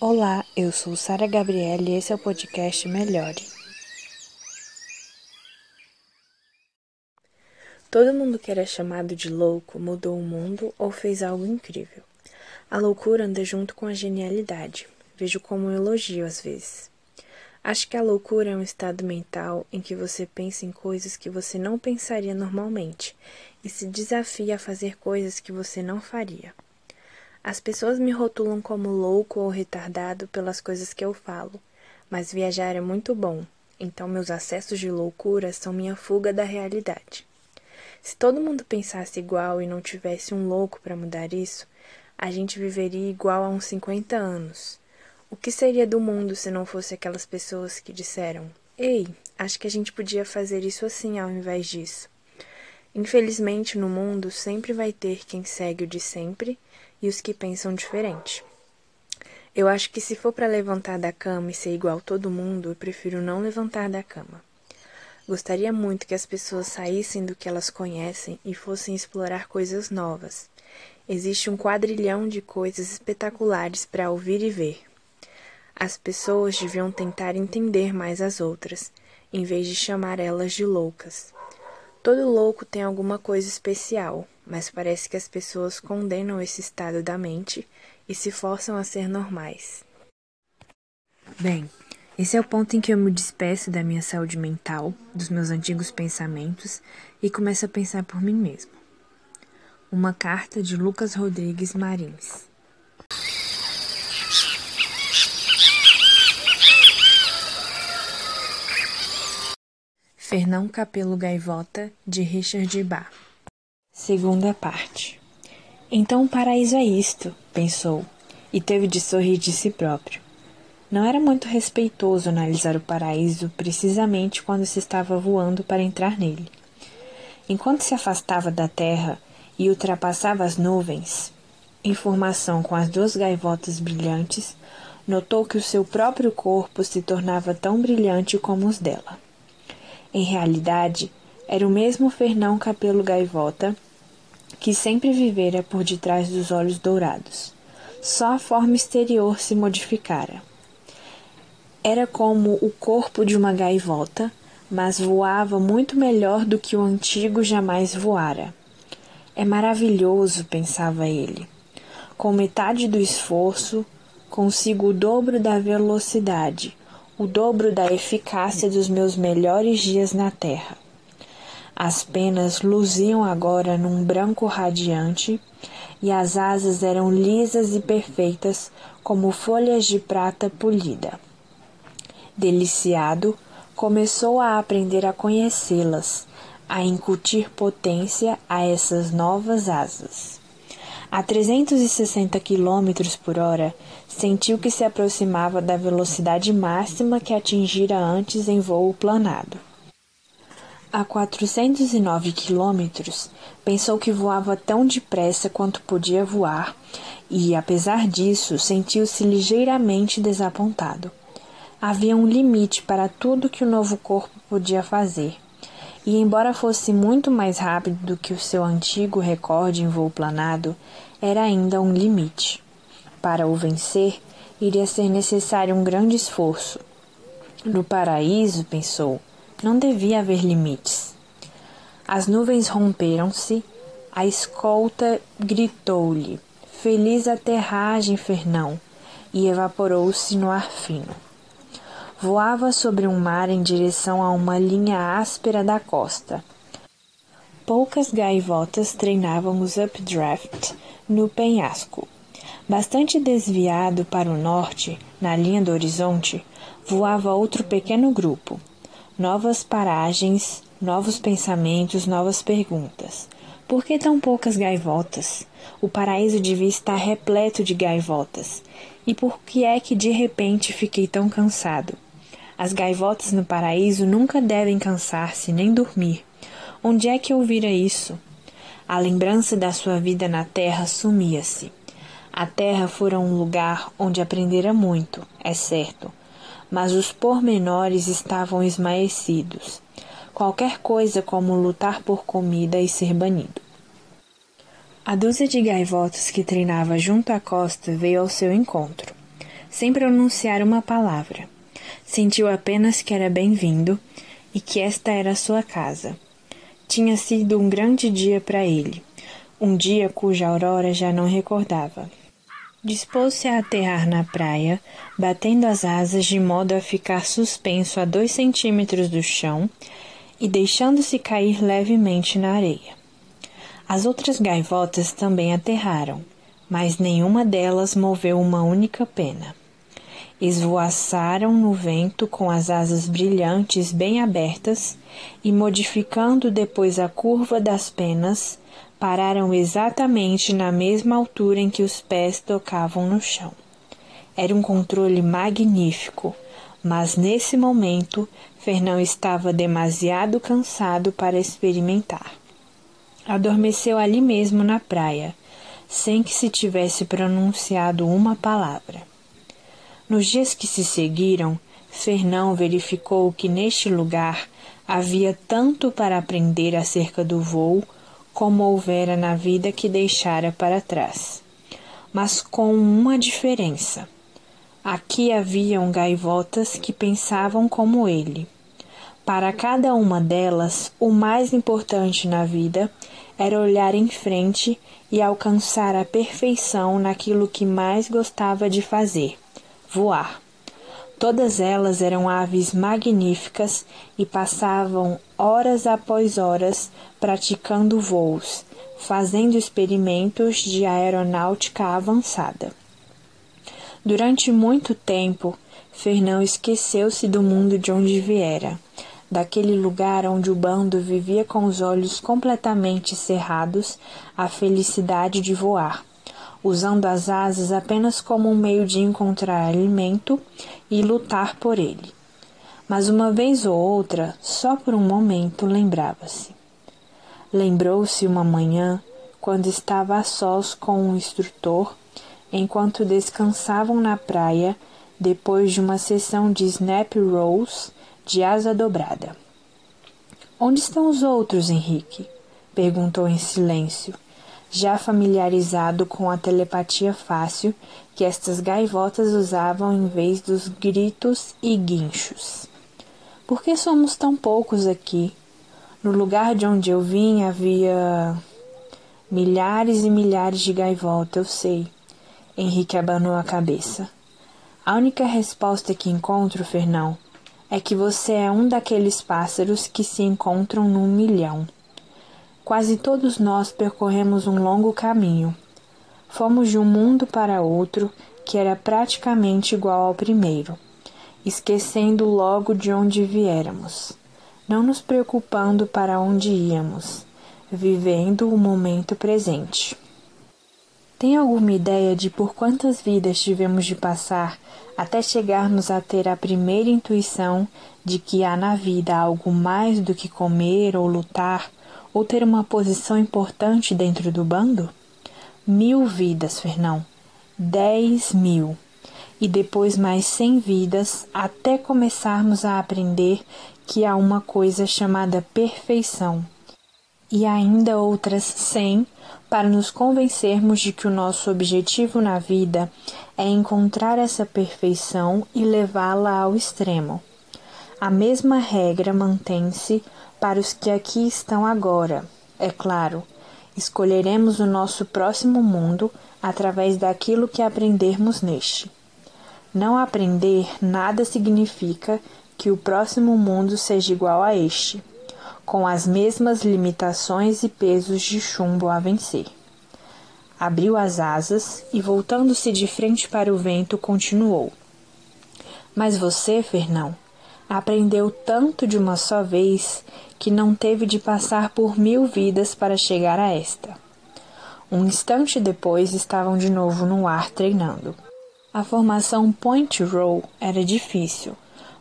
Olá, eu sou Sara Gabriela e esse é o podcast Melhore. Todo mundo que era chamado de louco mudou o mundo ou fez algo incrível. A loucura anda junto com a genialidade. Vejo como um elogio às vezes. Acho que a loucura é um estado mental em que você pensa em coisas que você não pensaria normalmente e se desafia a fazer coisas que você não faria. As pessoas me rotulam como louco ou retardado pelas coisas que eu falo, mas viajar é muito bom, então meus acessos de loucura são minha fuga da realidade. Se todo mundo pensasse igual e não tivesse um louco para mudar isso, a gente viveria igual a uns 50 anos. O que seria do mundo se não fosse aquelas pessoas que disseram: Ei, acho que a gente podia fazer isso assim ao invés disso? Infelizmente, no mundo sempre vai ter quem segue o de sempre e os que pensam diferente. Eu acho que se for para levantar da cama e ser igual todo mundo, eu prefiro não levantar da cama. Gostaria muito que as pessoas saíssem do que elas conhecem e fossem explorar coisas novas. Existe um quadrilhão de coisas espetaculares para ouvir e ver. As pessoas deviam tentar entender mais as outras, em vez de chamar elas de loucas. Todo louco tem alguma coisa especial, mas parece que as pessoas condenam esse estado da mente e se forçam a ser normais. Bem, esse é o ponto em que eu me despeço da minha saúde mental, dos meus antigos pensamentos e começo a pensar por mim mesmo. Uma carta de Lucas Rodrigues Marins. Fernão Capelo Gaivota, de Richard Bach. Segunda parte. Então o paraíso é isto, pensou, e teve de sorrir de si próprio. Não era muito respeitoso analisar o paraíso precisamente quando se estava voando para entrar nele. Enquanto se afastava da terra e ultrapassava as nuvens, em formação com as duas gaivotas brilhantes, notou que o seu próprio corpo se tornava tão brilhante como os dela. Em realidade, era o mesmo Fernão Capelo Gaivota que sempre vivera por detrás dos olhos dourados. Só a forma exterior se modificara. Era como o corpo de uma gaivota, mas voava muito melhor do que o antigo jamais voara. É maravilhoso, pensava ele. Com metade do esforço, consigo o dobro da velocidade o dobro da eficácia dos meus melhores dias na terra. As penas luziam agora num branco radiante e as asas eram lisas e perfeitas como folhas de prata polida. Deliciado, começou a aprender a conhecê-las, a incutir potência a essas novas asas. A 360 km por hora, sentiu que se aproximava da velocidade máxima que atingira antes em voo planado. A 409 quilômetros, pensou que voava tão depressa quanto podia voar e, apesar disso, sentiu-se ligeiramente desapontado. Havia um limite para tudo que o novo corpo podia fazer. E, embora fosse muito mais rápido do que o seu antigo recorde em voo planado, era ainda um limite. Para o vencer, iria ser necessário um grande esforço. No paraíso, pensou, não devia haver limites. As nuvens romperam-se, a escolta gritou-lhe: Feliz aterragem, Fernão! e evaporou-se no ar fino. Voava sobre um mar em direção a uma linha áspera da costa. Poucas gaivotas treinavam os updraft no penhasco. Bastante desviado para o norte, na linha do horizonte, voava outro pequeno grupo. Novas paragens, novos pensamentos, novas perguntas. Por que tão poucas gaivotas? O paraíso devia estar repleto de gaivotas. E por que é que de repente fiquei tão cansado? As gaivotas no paraíso nunca devem cansar-se nem dormir. Onde é que ouvira isso? A lembrança da sua vida na terra sumia-se. A terra fora um lugar onde aprendera muito, é certo, mas os pormenores estavam esmaecidos. Qualquer coisa como lutar por comida e ser banido. A dúzia de gaivotas que treinava junto à costa veio ao seu encontro. sem pronunciar uma palavra. Sentiu apenas que era bem-vindo e que esta era sua casa. Tinha sido um grande dia para ele, um dia cuja aurora já não recordava. Dispôs-se a aterrar na praia, batendo as asas de modo a ficar suspenso a dois centímetros do chão e deixando-se cair levemente na areia. As outras gaivotas também aterraram, mas nenhuma delas moveu uma única pena. Esvoaçaram no vento com as asas brilhantes bem abertas e, modificando depois a curva das penas, pararam exatamente na mesma altura em que os pés tocavam no chão. Era um controle magnífico, mas nesse momento Fernão estava demasiado cansado para experimentar. Adormeceu ali mesmo na praia, sem que se tivesse pronunciado uma palavra. Nos dias que se seguiram, Fernão verificou que neste lugar havia tanto para aprender acerca do voo como houvera na vida que deixara para trás. Mas com uma diferença. Aqui haviam gaivotas que pensavam como ele. Para cada uma delas, o mais importante na vida era olhar em frente e alcançar a perfeição naquilo que mais gostava de fazer: voar. Todas elas eram aves magníficas e passavam horas após horas praticando voos, fazendo experimentos de aeronáutica avançada. Durante muito tempo, Fernão esqueceu-se do mundo de onde viera, daquele lugar onde o bando vivia com os olhos completamente cerrados à felicidade de voar usando as asas apenas como um meio de encontrar alimento e lutar por ele. Mas uma vez ou outra, só por um momento, lembrava-se. Lembrou-se uma manhã, quando estava a sós com um instrutor, enquanto descansavam na praia depois de uma sessão de snap rolls de asa dobrada. Onde estão os outros, Henrique? perguntou em silêncio, já familiarizado com a telepatia fácil que estas gaivotas usavam em vez dos gritos e guinchos. Por que somos tão poucos aqui? No lugar de onde eu vim havia milhares e milhares de gaivotas, eu sei. Henrique abanou a cabeça. A única resposta que encontro, Fernão, é que você é um daqueles pássaros que se encontram num milhão. Quase todos nós percorremos um longo caminho. Fomos de um mundo para outro que era praticamente igual ao primeiro, esquecendo logo de onde viéramos, não nos preocupando para onde íamos, vivendo o momento presente. Tem alguma ideia de por quantas vidas tivemos de passar até chegarmos a ter a primeira intuição de que há na vida algo mais do que comer ou lutar ou ter uma posição importante dentro do bando? Mil vidas, Fernão. Dez mil. E depois mais cem vidas até começarmos a aprender que há uma coisa chamada perfeição. E ainda outras cem para nos convencermos de que o nosso objetivo na vida é encontrar essa perfeição e levá-la ao extremo. A mesma regra mantém-se para os que aqui estão agora. É claro, escolheremos o nosso próximo mundo através daquilo que aprendermos neste. Não aprender nada significa que o próximo mundo seja igual a este, com as mesmas limitações e pesos de chumbo a vencer. Abriu as asas e, voltando-se de frente para o vento, continuou. Mas você, Fernão, aprendeu tanto de uma só vez que não teve de passar por mil vidas para chegar a esta. Um instante depois estavam de novo no ar treinando. A formação point roll era difícil,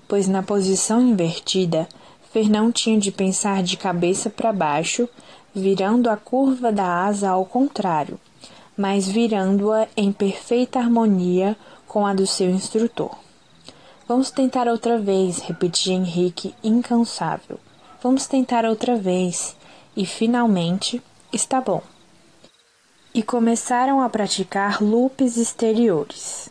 pois na posição invertida, Fernão tinha de pensar de cabeça para baixo, virando a curva da asa ao contrário, mas virando-a em perfeita harmonia com a do seu instrutor. Vamos tentar outra vez, repetia Henrique, incansável. Vamos tentar outra vez. E finalmente, está bom. E começaram a praticar loops exteriores.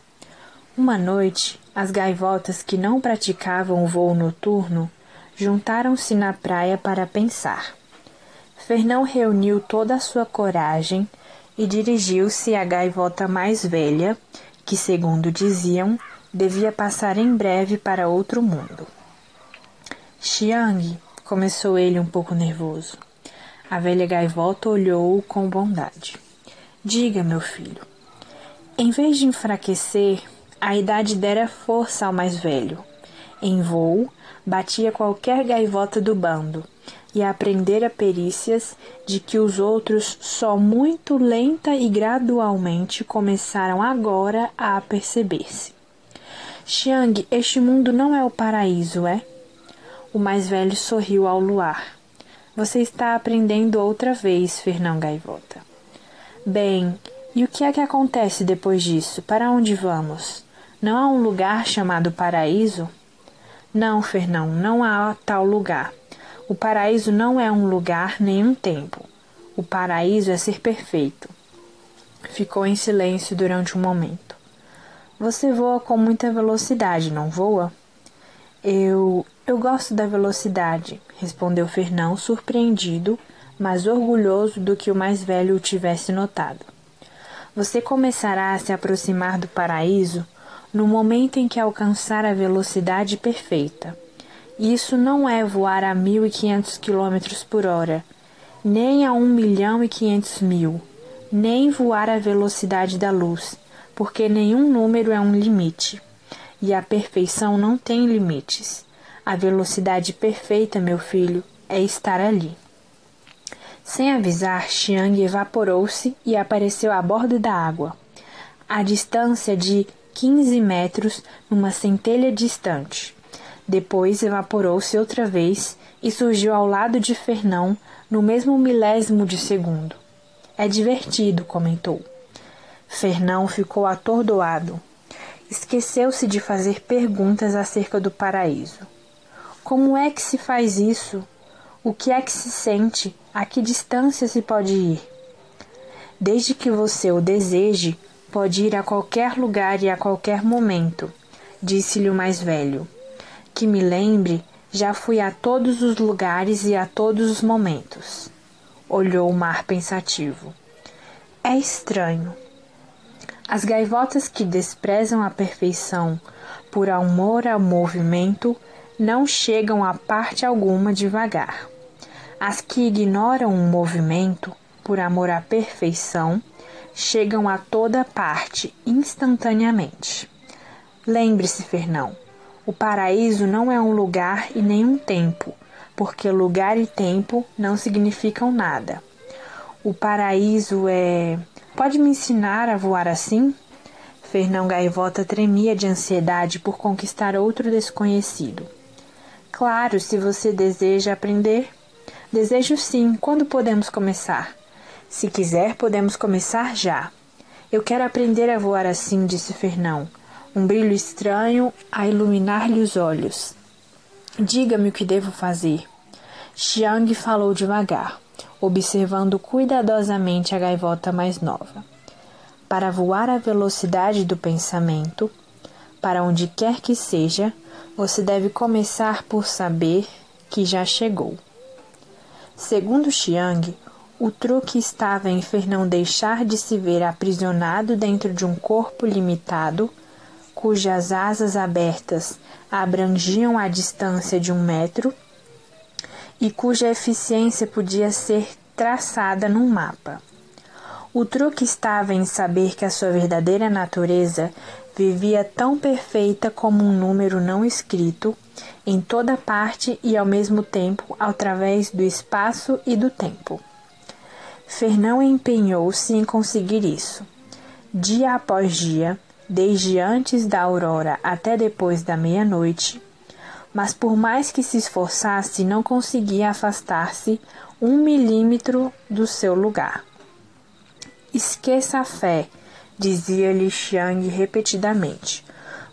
Uma noite, as gaivotas que não praticavam o voo noturno juntaram-se na praia para pensar. Fernão reuniu toda a sua coragem e dirigiu-se à gaivota mais velha, que, segundo diziam, devia passar em breve para outro mundo. Xiang, começou ele um pouco nervoso. A velha gaivota olhou-o com bondade. Diga, meu filho. Em vez de enfraquecer, a idade dera força ao mais velho. Em voo, batia qualquer gaivota do bando e aprendera perícias de que os outros só muito lenta e gradualmente começaram agora a aperceber-se. Xiang, este mundo não é o paraíso, é? O mais velho sorriu ao luar. Você está aprendendo outra vez, Fernão Gaivota. Bem, e o que é que acontece depois disso? Para onde vamos? Não há um lugar chamado paraíso? Não, Fernão, não há tal lugar. O paraíso não é um lugar nem um tempo. O paraíso é ser perfeito. Ficou em silêncio durante um momento. Você voa com muita velocidade, não voa? Eu. Eu gosto da velocidade, respondeu Fernão, surpreendido, mas orgulhoso do que o mais velho o tivesse notado. Você começará a se aproximar do paraíso no momento em que alcançar a velocidade perfeita. Isso não é voar a 1.500 km por hora, nem a 1 milhão e 500 mil, nem voar a velocidade da luz, porque nenhum número é um limite. E a perfeição não tem limites. A velocidade perfeita, meu filho, é estar ali. Sem avisar, Xiang evaporou-se e apareceu à borda da água. A distância de 15 metros numa centelha distante. Depois evaporou-se outra vez e surgiu ao lado de Fernão no mesmo milésimo de segundo. É divertido, comentou. Fernão ficou atordoado. Esqueceu-se de fazer perguntas acerca do paraíso. Como é que se faz isso? O que é que se sente? A que distância se pode ir? Desde que você o deseje, Pode ir a qualquer lugar e a qualquer momento, disse-lhe o mais velho. Que me lembre, já fui a todos os lugares e a todos os momentos. Olhou o mar pensativo. É estranho. As gaivotas que desprezam a perfeição por amor ao movimento não chegam a parte alguma devagar. As que ignoram o movimento por amor à perfeição chegam a toda parte instantaneamente. Lembre-se, Fernão, o paraíso não é um lugar e nem um tempo, porque lugar e tempo não significam nada. O paraíso é. Pode me ensinar a voar assim? Fernão Gaivota tremia de ansiedade por conquistar outro desconhecido. Claro, se você deseja aprender. Desejo sim. Quando podemos começar? Se quiser, podemos começar já. Eu quero aprender a voar assim, disse Fernão, um brilho estranho a iluminar-lhe os olhos. Diga-me o que devo fazer. Xiang falou devagar, observando cuidadosamente a gaivota mais nova. Para voar à velocidade do pensamento, para onde quer que seja, você deve começar por saber que já chegou. Segundo Xiang, o truque estava em Fernão deixar de se ver aprisionado dentro de um corpo limitado, cujas asas abertas abrangiam a distância de um metro e cuja eficiência podia ser traçada num mapa. O truque estava em saber que a sua verdadeira natureza vivia tão perfeita como um número não escrito em toda parte e ao mesmo tempo através do espaço e do tempo. Fernão empenhou-se em conseguir isso. Dia após dia, desde antes da aurora até depois da meia-noite, mas por mais que se esforçasse, não conseguia afastar-se um milímetro do seu lugar. Esqueça a fé, dizia-lhe Xiang repetidamente.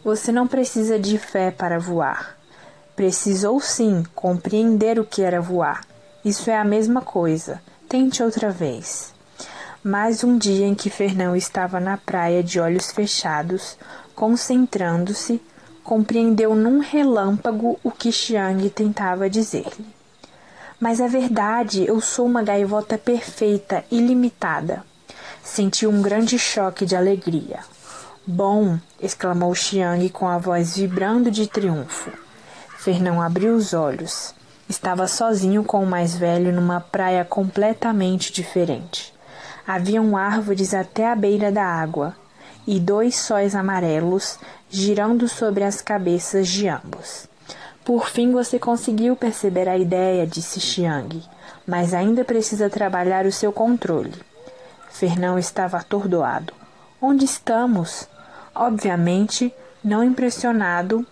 Você não precisa de fé para voar. Precisou sim compreender o que era voar. Isso é a mesma coisa. Tente outra vez. Mais um dia em que Fernão estava na praia de olhos fechados, concentrando-se, compreendeu num relâmpago o que Xiang tentava dizer-lhe. Mas é verdade, eu sou uma gaivota perfeita, ilimitada. Sentiu um grande choque de alegria. Bom! exclamou Xiang com a voz vibrando de triunfo. Fernão abriu os olhos. Estava sozinho com o mais velho numa praia completamente diferente. Haviam árvores até a beira da água e dois sóis amarelos girando sobre as cabeças de ambos. Por fim você conseguiu perceber a ideia, disse Xiang, mas ainda precisa trabalhar o seu controle. Fernão estava atordoado. Onde estamos? Obviamente, não impressionado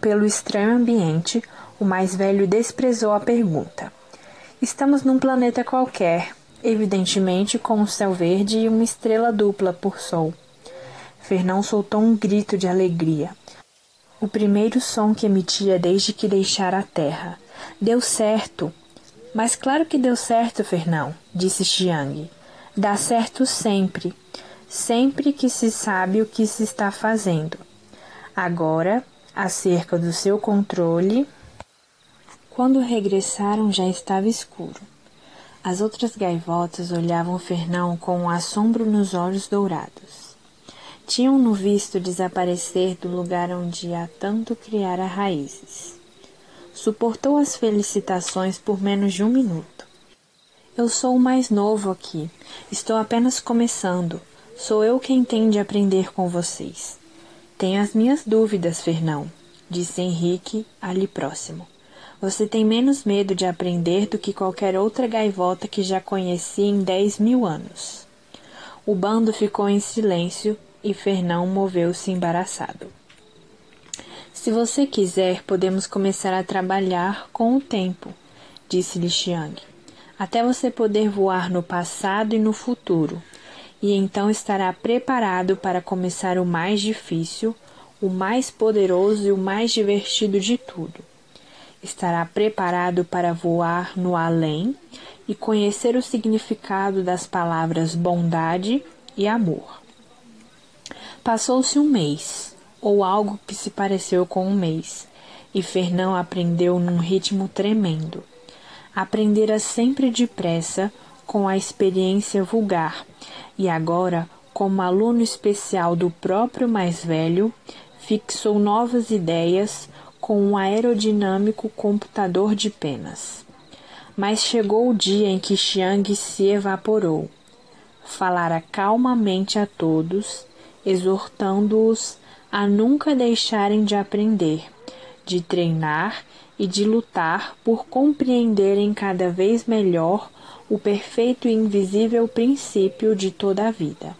pelo estranho ambiente, o mais velho desprezou a pergunta. Estamos num planeta qualquer, evidentemente com um céu verde e uma estrela dupla por sol. Fernão soltou um grito de alegria. O primeiro som que emitia desde que deixara a terra. Deu certo. Mas claro que deu certo, Fernão, disse Xiang. Dá certo sempre sempre que se sabe o que se está fazendo. Agora, acerca do seu controle. Quando regressaram já estava escuro. As outras gaivotas olhavam Fernão com um assombro nos olhos dourados. Tinham-no visto desaparecer do lugar onde há tanto criara raízes. Suportou as felicitações por menos de um minuto. Eu sou o mais novo aqui. Estou apenas começando. Sou eu quem tem de aprender com vocês. Tenho as minhas dúvidas, Fernão, disse Henrique ali próximo. Você tem menos medo de aprender do que qualquer outra gaivota que já conheci em dez mil anos. O bando ficou em silêncio e Fernão moveu-se embaraçado. Se você quiser, podemos começar a trabalhar com o tempo, disse-lhe Xiang, até você poder voar no passado e no futuro, e então estará preparado para começar o mais difícil, o mais poderoso e o mais divertido de tudo. Estará preparado para voar no além e conhecer o significado das palavras bondade e amor. Passou-se um mês, ou algo que se pareceu com um mês, e Fernão aprendeu num ritmo tremendo. Aprendera sempre depressa, com a experiência vulgar, e agora, como aluno especial do próprio mais velho, fixou novas ideias com um aerodinâmico computador de penas. Mas chegou o dia em que Xiang se evaporou. Falara calmamente a todos, exortando-os a nunca deixarem de aprender, de treinar e de lutar por compreenderem cada vez melhor o perfeito e invisível princípio de toda a vida.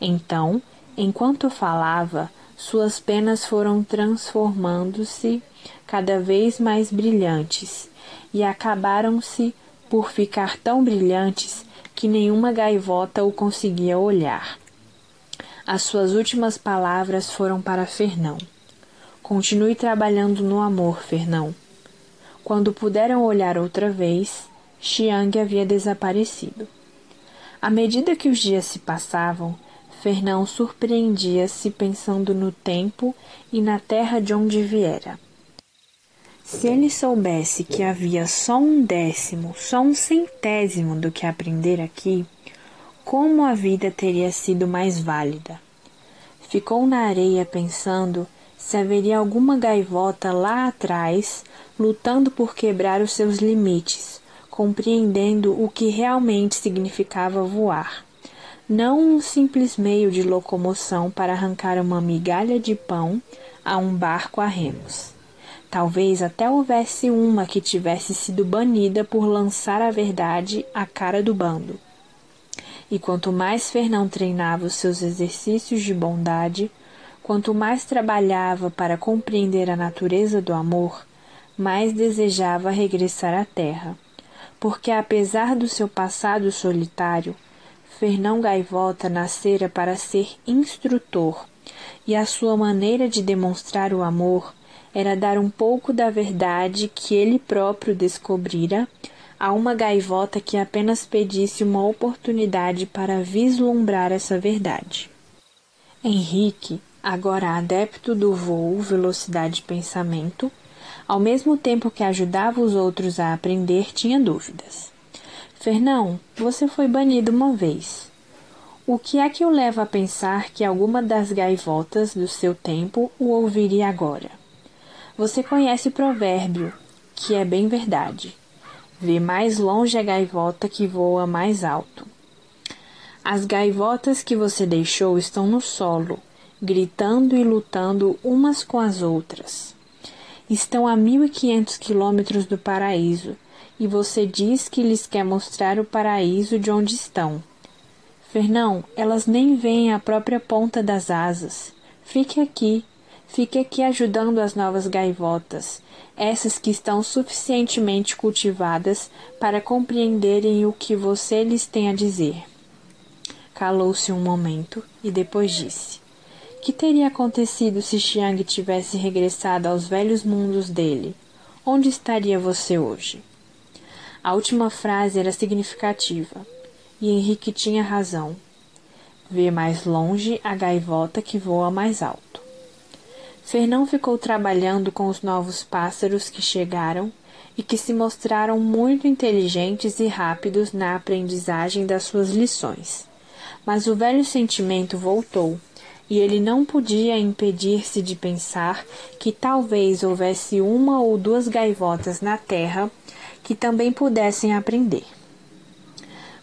Então, enquanto falava, suas penas foram transformando-se cada vez mais brilhantes e acabaram-se por ficar tão brilhantes que nenhuma gaivota o conseguia olhar. As suas últimas palavras foram para Fernão. Continue trabalhando no amor, Fernão. Quando puderam olhar outra vez, Xiang havia desaparecido. À medida que os dias se passavam, Fernão surpreendia-se pensando no tempo e na terra de onde viera. Se ele soubesse que havia só um décimo, só um centésimo do que aprender aqui, como a vida teria sido mais válida? Ficou na areia pensando se haveria alguma gaivota lá atrás lutando por quebrar os seus limites, compreendendo o que realmente significava voar. Não um simples meio de locomoção para arrancar uma migalha de pão a um barco a remos. Talvez até houvesse uma que tivesse sido banida por lançar a verdade à cara do bando. E quanto mais Fernão treinava os seus exercícios de bondade, quanto mais trabalhava para compreender a natureza do amor, mais desejava regressar à terra porque apesar do seu passado solitário, Fernão Gaivota nascera para ser instrutor, e a sua maneira de demonstrar o amor era dar um pouco da verdade que ele próprio descobrira a uma gaivota que apenas pedisse uma oportunidade para vislumbrar essa verdade. Henrique, agora adepto do voo, velocidade de pensamento, ao mesmo tempo que ajudava os outros a aprender, tinha dúvidas. Fernão, você foi banido uma vez. O que é que o leva a pensar que alguma das gaivotas do seu tempo o ouviria agora? Você conhece o provérbio, que é bem verdade. Vê mais longe a gaivota que voa mais alto. As gaivotas que você deixou estão no solo, gritando e lutando umas com as outras. Estão a 1500 quilômetros do paraíso e você diz que lhes quer mostrar o paraíso de onde estão. Fernão, elas nem veem a própria ponta das asas. Fique aqui, fique aqui ajudando as novas gaivotas, essas que estão suficientemente cultivadas para compreenderem o que você lhes tem a dizer. Calou-se um momento e depois disse: que teria acontecido se Xiang tivesse regressado aos velhos mundos dele? Onde estaria você hoje? A última frase era significativa, e Henrique tinha razão. Vê mais longe a gaivota que voa mais alto. Fernão ficou trabalhando com os novos pássaros que chegaram e que se mostraram muito inteligentes e rápidos na aprendizagem das suas lições. Mas o velho sentimento voltou e ele não podia impedir-se de pensar que talvez houvesse uma ou duas gaivotas na terra que também pudessem aprender.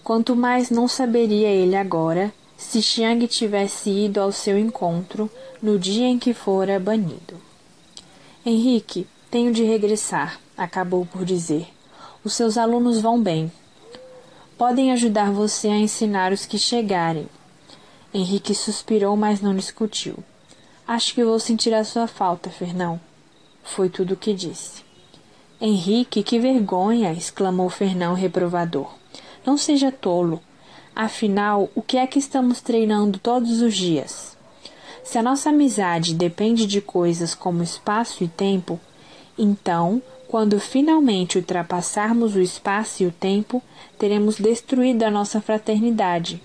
Quanto mais não saberia ele agora se Xiang tivesse ido ao seu encontro no dia em que fora banido. Henrique, tenho de regressar, acabou por dizer. Os seus alunos vão bem. Podem ajudar você a ensinar os que chegarem, Henrique suspirou, mas não discutiu. Acho que vou sentir a sua falta, Fernão. Foi tudo o que disse. Henrique, que vergonha! exclamou Fernão reprovador. Não seja tolo. Afinal, o que é que estamos treinando todos os dias? Se a nossa amizade depende de coisas como espaço e tempo, então, quando finalmente ultrapassarmos o espaço e o tempo, teremos destruído a nossa fraternidade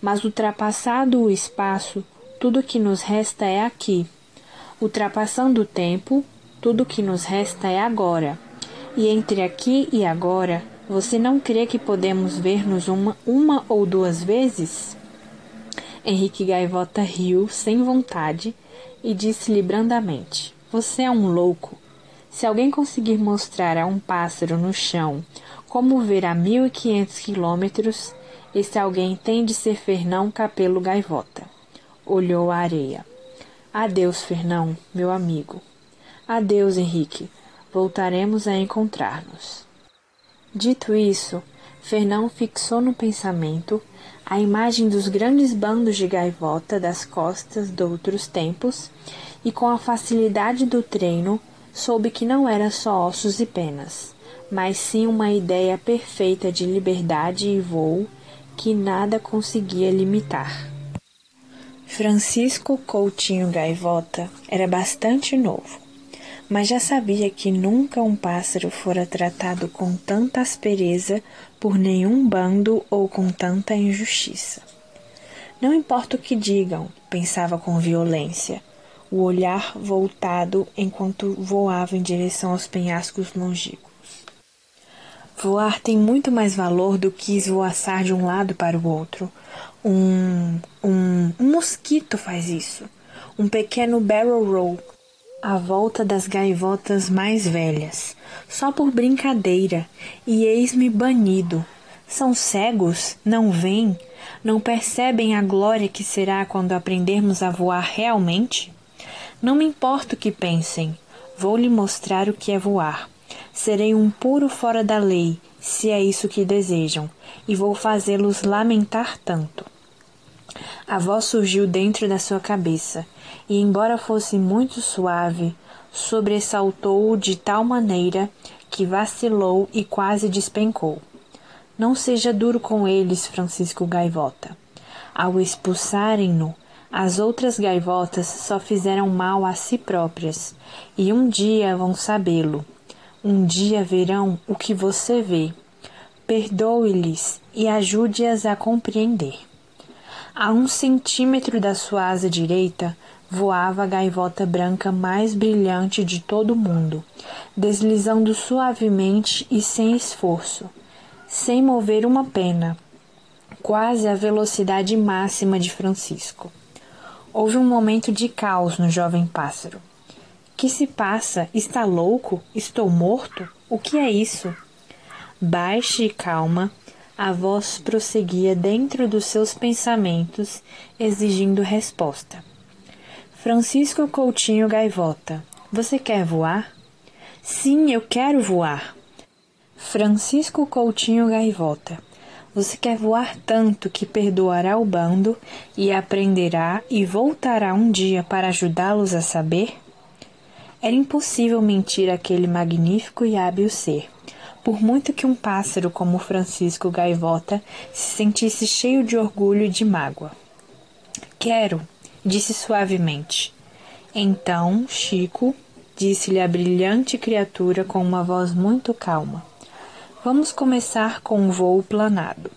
mas ultrapassado o espaço, tudo que nos resta é aqui. Ultrapassando o tempo, tudo que nos resta é agora. E entre aqui e agora, você não crê que podemos ver-nos uma, uma ou duas vezes? Henrique Gaivota riu sem vontade e disse-lhe brandamente: Você é um louco. Se alguém conseguir mostrar a um pássaro no chão como ver a mil e quinhentos quilômetros, esse alguém tem de ser Fernão Capelo Gaivota. Olhou a areia. Adeus, Fernão, meu amigo. Adeus, Henrique. Voltaremos a encontrar-nos. Dito isso, Fernão fixou no pensamento a imagem dos grandes bandos de gaivota das costas de outros tempos e, com a facilidade do treino, soube que não era só ossos e penas, mas sim uma ideia perfeita de liberdade e voo que nada conseguia limitar. Francisco Coutinho Gaivota era bastante novo, mas já sabia que nunca um pássaro fora tratado com tanta aspereza por nenhum bando ou com tanta injustiça. Não importa o que digam, pensava com violência, o olhar voltado enquanto voava em direção aos penhascos longínquos. Voar tem muito mais valor do que esvoaçar de um lado para o outro. Um, um, um mosquito faz isso. Um pequeno barrel roll à volta das gaivotas mais velhas, só por brincadeira, e eis-me banido. São cegos, não veem, não percebem a glória que será quando aprendermos a voar realmente? Não me importa o que pensem, vou lhe mostrar o que é voar. Serei um puro fora da lei, se é isso que desejam, e vou fazê-los lamentar tanto. A voz surgiu dentro da sua cabeça, e, embora fosse muito suave, sobressaltou-o de tal maneira que vacilou e quase despencou. Não seja duro com eles, Francisco Gaivota. Ao expulsarem-no, as outras gaivotas só fizeram mal a si próprias, e um dia vão sabê-lo. Um dia verão o que você vê. Perdoe-lhes e ajude-as a compreender. A um centímetro da sua asa direita, voava a gaivota branca mais brilhante de todo o mundo, deslizando suavemente e sem esforço, sem mover uma pena, quase a velocidade máxima de Francisco. Houve um momento de caos no jovem pássaro. Que se passa? Está louco? Estou morto? O que é isso? Baixa e calma, a voz prosseguia dentro dos seus pensamentos, exigindo resposta. Francisco Coutinho Gaivota, você quer voar? Sim, eu quero voar. Francisco Coutinho Gaivota, você quer voar tanto que perdoará o bando e aprenderá e voltará um dia para ajudá-los a saber? Era impossível mentir aquele magnífico e hábil ser por muito que um pássaro como Francisco Gaivota se sentisse cheio de orgulho e de mágoa. Quero, disse suavemente. Então, Chico, disse-lhe a brilhante criatura com uma voz muito calma. Vamos começar com um voo planado.